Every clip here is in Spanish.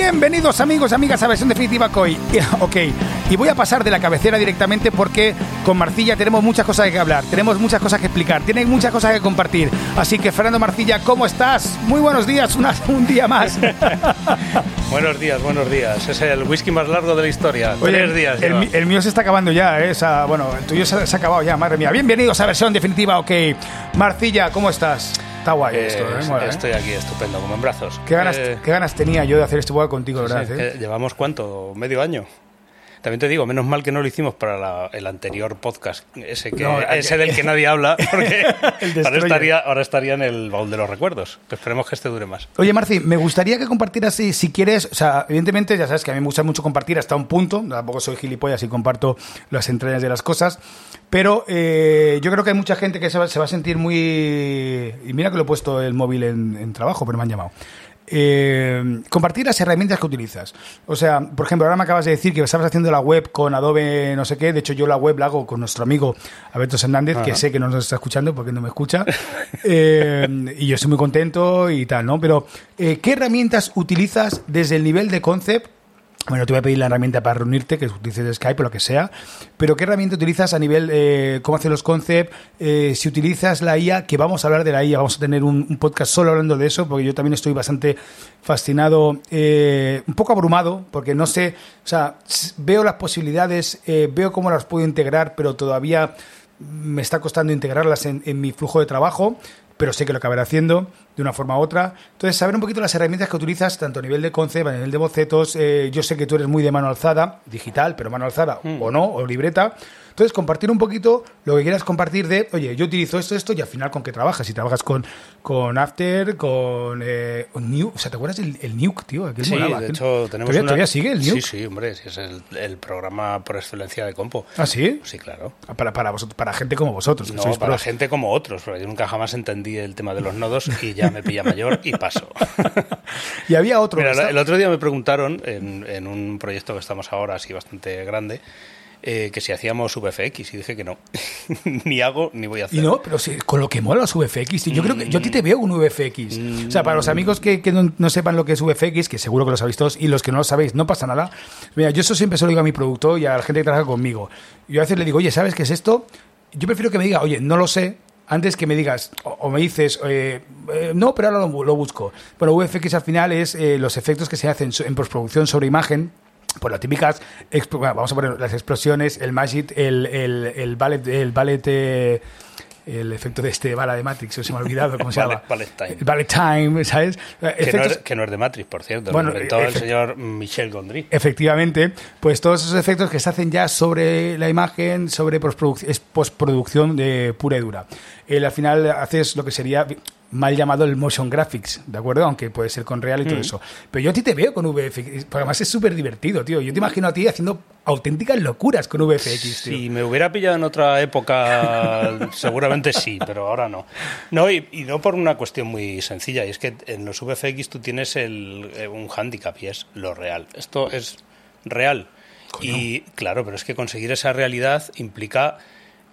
Bienvenidos amigos, amigas a versión definitiva COI. Ok, y voy a pasar de la cabecera directamente porque con Marcilla tenemos muchas cosas que hablar, tenemos muchas cosas que explicar, tienen muchas cosas que compartir. Así que Fernando Marcilla, ¿cómo estás? Muy buenos días, un día más. buenos días, buenos días. Es el whisky más largo de la historia. Tres días. El, mío se está acabando ya, ¿eh? bueno, el tuyo se, se ha acabado ya, madre mía. Bienvenidos a versión definitiva, ok. Marcilla, ¿cómo estás? Está guay esto, ¿eh? ¿eh? Estoy aquí estupendo, como en brazos. ¿Qué ganas, eh, ¿qué ganas tenía yo de hacer este juego contigo, verdad? llevamos cuánto, medio año. También te digo, menos mal que no lo hicimos para el anterior podcast, ese, que, ese del que nadie habla, porque ahora, estaría, ahora estaría en el baúl de los recuerdos. Esperemos que este dure más. Oye, Marci, me gustaría que compartieras, si, si quieres, o sea, evidentemente ya sabes que a mí me gusta mucho compartir hasta un punto, tampoco soy gilipollas y comparto las entrañas de las cosas, pero eh, yo creo que hay mucha gente que se va, a sentir muy... Y mira que lo he puesto el móvil en, en trabajo, pero me han llamado. Eh, compartir las herramientas que utilizas. O sea, por ejemplo, ahora me acabas de decir que estabas haciendo la web con Adobe no sé qué. De hecho, yo la web la hago con nuestro amigo Alberto Hernández, que sé que no nos está escuchando porque no me escucha. Eh, y yo estoy muy contento y tal, ¿no? Pero, eh, ¿qué herramientas utilizas desde el nivel de concept bueno, te voy a pedir la herramienta para reunirte, que utilices Skype o lo que sea, pero ¿qué herramienta utilizas a nivel, eh, cómo hacer los concepts? Eh, si utilizas la IA, que vamos a hablar de la IA, vamos a tener un, podcast solo hablando de eso, porque yo también estoy bastante fascinado, eh, un poco abrumado, porque no sé, o sea, veo las posibilidades, veo cómo las puedo integrar, pero todavía me está costando integrarlas en mi flujo de trabajo pero sé que lo acabaré haciendo de una forma u otra. Entonces, saber un poquito las herramientas que utilizas, tanto a nivel de concept, a nivel de bocetos. Eh, yo sé que tú eres muy de mano alzada, digital, pero mano alzada mm. o no, o libreta. Entonces, compartir un poquito lo que quieras compartir de, oye, yo utilizo esto, esto, y al final con qué trabajas. Si trabajas con, con After, con eh, Nuke, o sea, ¿te acuerdas del el Nuke, tío? sí, de hecho, tenemos ¿Todavía, ¿Todavía, sigue el Nuke? Sí, sí, hombre, es el, programa por excelencia de Compo. ¿Ah, sí? Sí, claro. Ah, para, para, vosotros, para gente como vosotros. no, para gente como otros, porque yo nunca jamás entendí el tema de los nodos y ya me pilla mayor y paso. y había otro. Mira, el otro día me preguntaron en, en un proyecto que estamos ahora, así bastante grande, eh, que si hacíamos VFX y dije que no. ni hago ni voy a hacer. Y no, pero con lo que mola los VFX, yo creo que yo a ti te veo un VFX. o sea, para los amigos que, no, sepan lo que es VFX, que seguro que lo sabéis todos, y los que no lo sabéis, no pasa nada. Mira, yo eso siempre se lo digo a mi productor y a la gente que trabaja conmigo. Yo a veces le digo, oye, ¿sabes qué es esto? Yo prefiero que me diga, oye, no lo sé, antes que me digas o, me dices, eh, eh, no, pero ahora lo, busco. Bueno, VFX al final es los efectos que se hacen en postproducción sobre imagen por las típicas, vamos a poner las explosiones, el magic, el, el, el ballet, el ballet eh, el efecto de este bala de Matrix, se me ha olvidado cómo se llama. Ballet Time, ¿sabes? Que, no es, que, no es, de Matrix, por cierto. Bueno, lo inventó el señor Michel Gondry. Efectivamente, pues todos esos efectos que se hacen ya sobre la imagen, sobre postproducción de pura y dura. Al final haces lo que sería mal llamado el motion graphics, ¿de acuerdo? Aunque puede ser con real y todo mm. eso. Pero yo a ti te veo con VFX, además es súper divertido, tío. Yo te imagino a ti haciendo auténticas locuras con VFX, tío. Si me hubiera pillado en otra época, seguramente sí, pero ahora no. No, y, no por una cuestión muy sencilla, y es que en los VFX tú tienes el, eh, un handicap y es lo real. Esto es real. Y claro, pero es que conseguir esa realidad implica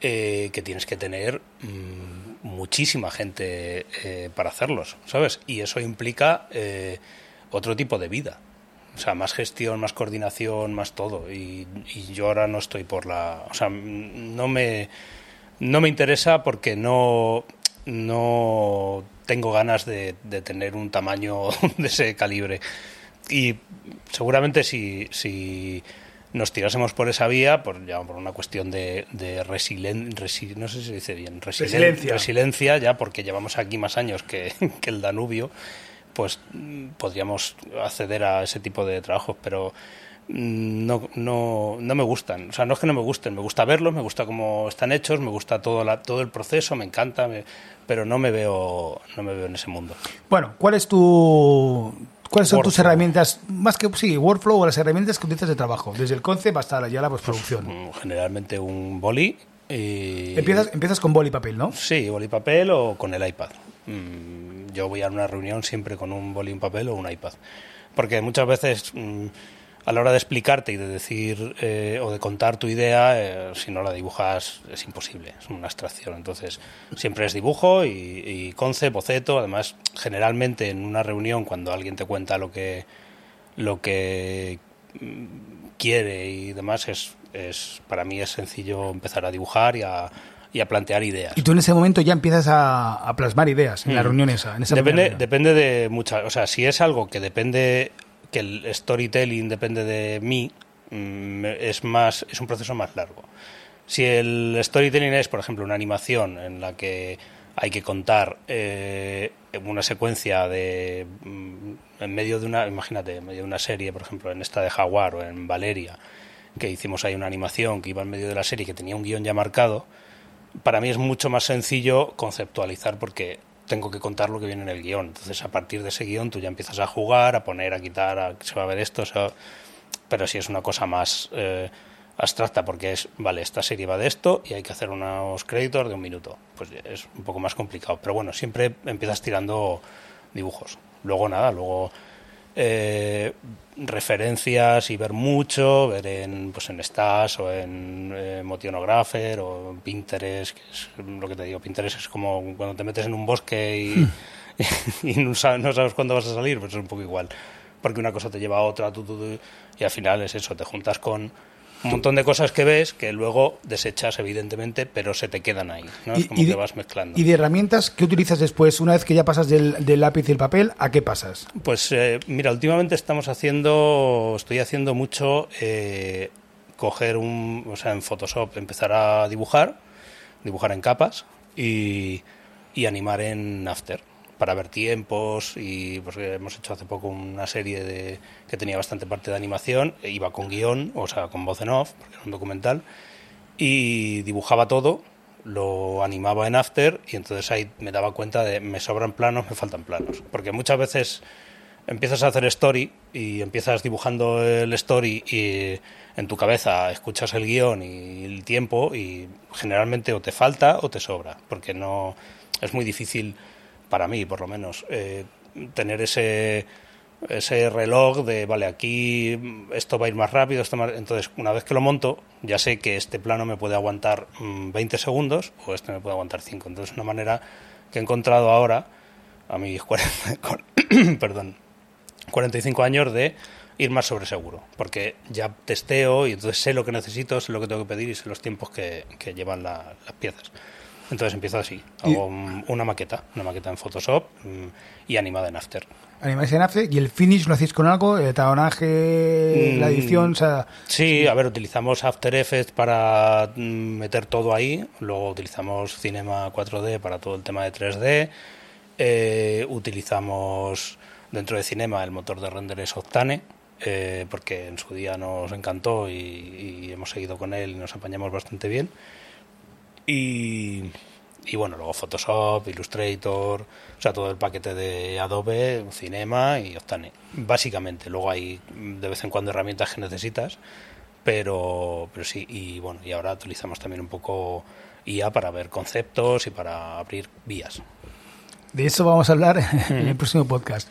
eh, que tienes que tener... Mm, muchísima gente eh, para hacerlos, ¿sabes? Y eso implica eh, otro tipo de vida. O sea, más gestión, más coordinación, más todo. Y, yo ahora no estoy por la... O sea, no me, no me interesa porque no, no tengo ganas de, de tener un tamaño de ese calibre. Y seguramente si, si nos tirásemos por esa vía, por, ya por una cuestión de, de resiliencia, no sé si se dice bien, resiliencia. resiliencia, ya porque llevamos aquí más años que, que, el Danubio, pues podríamos acceder a ese tipo de trabajos, pero no, no, no me gustan. O sea, no es que no me gusten, me gusta verlos, me gusta cómo están hechos, me gusta todo, la, todo el proceso, me encanta, pero no me, veo, no me veo en ese mundo. Bueno, ¿cuál es tu, ¿Cuáles son tus herramientas, más que sí, workflow o las herramientas que utilizas de trabajo, desde el concept hasta ya la postproducción? Pues, generalmente un boli. Y... Empiezas, empiezas con boli y papel, ¿no? Sí, boli y papel o con el iPad. Mm, yo voy a una reunión siempre con un boli y un papel o un iPad. Porque muchas veces mm, a la hora de explicarte y de decir eh, o de contar tu idea, eh, si no la dibujas es imposible, es una abstracción. Entonces, siempre es dibujo y, y concept, boceto. Además, generalmente en una reunión, cuando alguien te cuenta lo que, lo que mm, quiere y demás, es, es para mí es sencillo empezar a dibujar y a, y a plantear ideas. Y tú en ese momento ya empiezas a, plasmar ideas en la reunión esa. En esa depende, depende de muchas. O sea, si es algo que depende, que el storytelling depende de mí, mm, es más, es un proceso más largo. Si el storytelling es, por ejemplo, una animación en la que hay que contar eh, una secuencia de mm, en medio de una, imagínate, en medio de una serie, por ejemplo, en esta de Jaguar o en Valeria, que hicimos ahí una animación que iba en medio de la serie que tenía un guion ya marcado para mí es mucho más sencillo conceptualizar porque tengo que contar lo que viene en el guion. Entonces, a partir de ese guion, tú ya empiezas a jugar, a poner, a quitar, a, se va a ver esto, pero si es una cosa más eh, abstracta, porque es, vale, esta serie va de esto y hay que hacer unos créditos de un minuto. Pues es un poco más complicado. Pero bueno, siempre empiezas tirando dibujos. Luego nada, luego eh, referencias y ver mucho, ver en, pues en Stas o en eh, Motionographer o en Pinterest, que es lo que te digo, Pinterest es como cuando te metes en un bosque y, y no, sabes, cuándo vas a salir, pues es un poco igual, porque una cosa te lleva a otra, y al final es eso, te juntas con un montón de cosas que ves que luego desechas, evidentemente, pero se te quedan ahí. ¿no? Es como que vas mezclando. ¿Y de herramientas qué utilizas después? Una vez que ya pasas del, lápiz y el papel, ¿a qué pasas? Pues eh, mira, últimamente estamos haciendo, estoy haciendo mucho eh, coger un, o sea, en Photoshop empezar a dibujar, dibujar en capas y, y animar en After para ver tiempos y pues hemos hecho hace poco una serie de, que tenía bastante parte de animación, e iba con guion, o sea, con voz en off, porque era un documental, y dibujaba todo, lo animaba en After y entonces ahí me daba cuenta de me sobran planos, me faltan planos, porque muchas veces empiezas a hacer story y empiezas dibujando el story y en tu cabeza escuchas el guion y el tiempo y generalmente o te falta o te sobra, porque no es muy difícil para mí por lo menos, eh, tener ese, ese reloj de, vale, aquí esto va a ir más rápido, esto entonces una vez que lo monto, ya sé que este plano me puede aguantar 20 mm, segundos o este me puede aguantar 5. Entonces una manera que he encontrado ahora, a mis 40, perdón, 45 años de ir más sobre seguro, porque ya testeo y entonces sé lo que necesito, sé lo que tengo que pedir y sé los tiempos que, llevan las piezas. Entonces empiezo así, hago una maqueta, una maqueta en Photoshop mm, y animada en After. Animáis en After y el finish lo hacéis con algo, el tabonaje, la mm, edición, o sea... Sí, a ver, utilizamos After Effects para mm, meter todo ahí, luego utilizamos Cinema 4D para todo el tema de 3D, eh, utilizamos dentro de Cinema el motor de render es Octane, eh, porque en su día nos encantó y, y hemos seguido con él y nos apañamos bastante bien. Y, y bueno, luego Photoshop, Illustrator, o sea, todo el paquete de Adobe, Cinema y Octane. Básicamente, luego hay de vez en cuando herramientas que necesitas, pero, pero sí, y bueno, y ahora utilizamos también un poco IA para ver conceptos y para abrir vías. De eso vamos a hablar en el próximo podcast.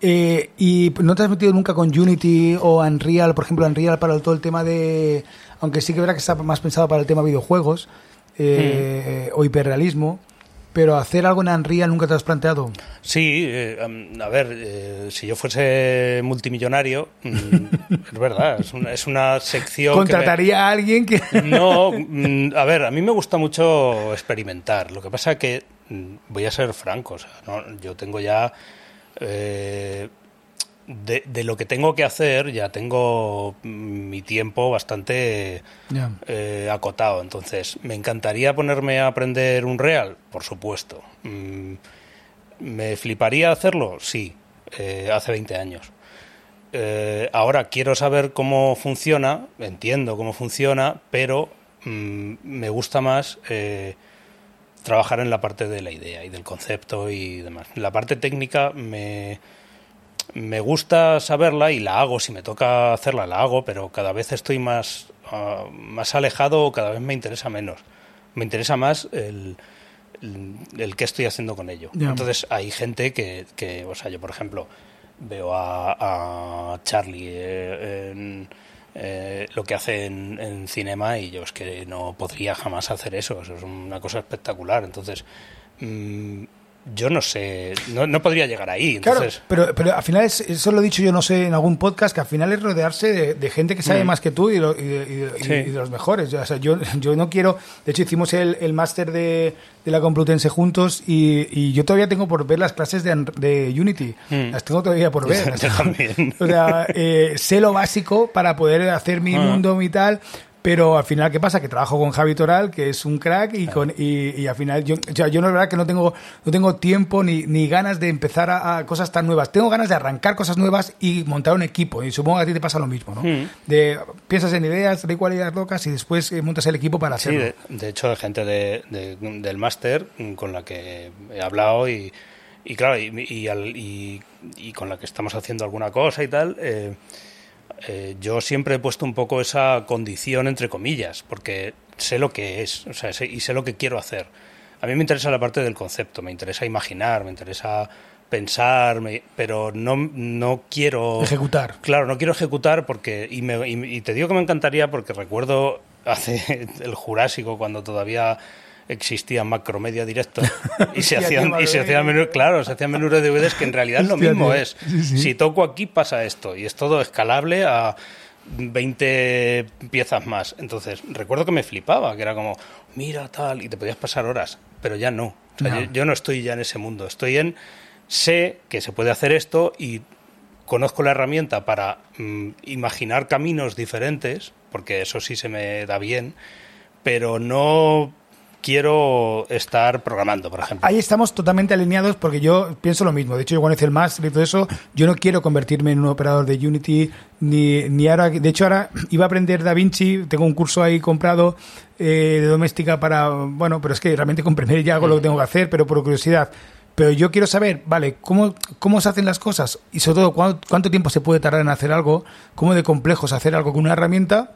Eh, ¿Y no te has metido nunca con Unity o Unreal? Por ejemplo, Unreal para todo el tema de... Aunque sí que verá que está más pensado para el tema videojuegos, eh, o hiperrealismo, pero hacer algo en Unreal nunca te has planteado. Sí, eh, a ver, eh, si yo fuese multimillonario, mm, es verdad, es una, sección. ¿Contrataría a alguien que.? no, mm, a ver, a mí me gusta mucho experimentar. Lo que pasa que, mm, voy a ser franco, o sea, yo tengo ya de, lo que tengo que hacer ya tengo mi tiempo bastante eh, acotado. Entonces, ¿me encantaría ponerme a aprender un real? Por supuesto. Mm, ¿Me fliparía hacerlo? Sí, eh, hace 20 años. Eh, ahora quiero saber cómo funciona, entiendo cómo funciona, pero mm, me gusta más trabajar en la parte de la idea y del concepto y demás. La parte técnica me me gusta saberla y la hago, si me toca hacerla, la hago, pero cada vez estoy más, uh, más alejado o cada vez me interesa menos. Me interesa más el, el, qué estoy haciendo con ello. Entonces hay gente que, que, o sea, yo por ejemplo veo a, a Charlie eh, en, eh, lo que hace en, en, cinema y yo es que no podría jamás hacer eso, eso es una cosa espectacular. Entonces... Mm, yo no sé, no, no podría llegar ahí. Claro, Entonces, pero, pero al final, es, eso lo he dicho yo, no sé, en algún podcast, que al final es rodearse de, de gente que sabe más que tú y, lo- y de, y y de los mejores. O sea, yo, yo no quiero. De hecho, hicimos el, el máster de, de la Complutense juntos y, y yo todavía tengo por ver las clases de, de Unity. Las tengo todavía por ver. O sea, eh, sé lo básico para poder hacer mi Ah. mundo y tal. Pero al final, ¿qué pasa? Que trabajo con Javi Toral, que es un crack, y, con, y, y al final, yo, o sea, yo no es verdad que no tengo, no tengo tiempo ni, ni ganas de empezar a, a cosas tan nuevas. Tengo ganas de arrancar cosas nuevas y montar un equipo. Y supongo que a ti te pasa lo mismo, ¿no? Mm. De, piensas en ideas, de ideas locas y después eh, montas el equipo para Sí, hacerlo. de, de hecho, hay gente de, de- del máster con la que he hablado y, y claro, y, y al- y con la que estamos haciendo alguna cosa y tal. eh, eh, yo siempre he puesto un poco esa condición entre comillas, porque sé lo que es o sea, sé- y sé lo que quiero hacer. A mí me interesa la parte del concepto, me interesa imaginar, me interesa pensar, me- pero no, no quiero Ejecutar. Claro, no quiero ejecutar porque y, me- y- y te digo que me encantaría porque recuerdo hace el Jurásico cuando todavía existía Macromedia Directo y se hacían y se hacían menú, claro, se hacían menús de DVDs que en realidad lo mismo tío. es. Sí, sí. Si toco aquí pasa esto y es todo escalable a 20 piezas más. Entonces, recuerdo que me flipaba, que era como, mira tal, y te podías pasar horas, pero ya no. O sea, No. Yo, yo no estoy ya en ese mundo, estoy en, sé que se puede hacer esto y conozco la herramienta para mm, imaginar caminos diferentes, porque eso sí se me da bien, pero no quiero estar programando, por ejemplo. Ahí estamos totalmente alineados porque yo pienso lo mismo. De hecho, yo cuando hice el máster y todo eso, yo no quiero convertirme en un operador de Unity, ni, ni ahora. De hecho, ahora iba a aprender Da Vinci, tengo un curso ahí comprado eh, de doméstica para. Bueno, pero es que realmente con Premiere ya hago lo que tengo que hacer, pero por curiosidad. Pero yo quiero saber, vale, ¿cómo, cómo se hacen las cosas? Y sobre todo, ¿cuánto, cuánto tiempo se puede tardar en hacer algo? ¿Cómo de complejo es hacer algo con una herramienta?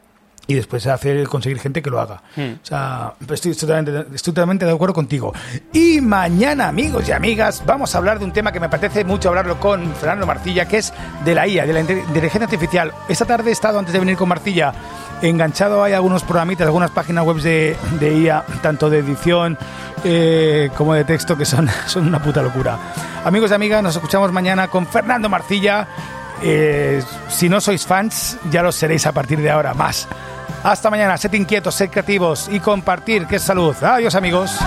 Y después hacer conseguir gente que lo haga. O sea, pues estoy totalmente, estoy totalmente de acuerdo contigo. Y mañana, amigos y amigas, vamos a hablar de un tema que me apetece mucho hablarlo con Fernando Marcilla, que es de la IA, de la inte- inteligencia artificial. Esta tarde he estado, antes de venir con Marcilla, enganchado hay algunos programitas, algunas páginas web de, de IA, tanto de edición eh, como de texto, que son, son una puta locura. Amigos y amigas, nos escuchamos mañana con Fernando Marcilla. Eh, si no sois fans, ya lo seréis a partir de ahora más. Hasta mañana, sed inquietos, sed creativos y compartir, que es salud. Adiós amigos.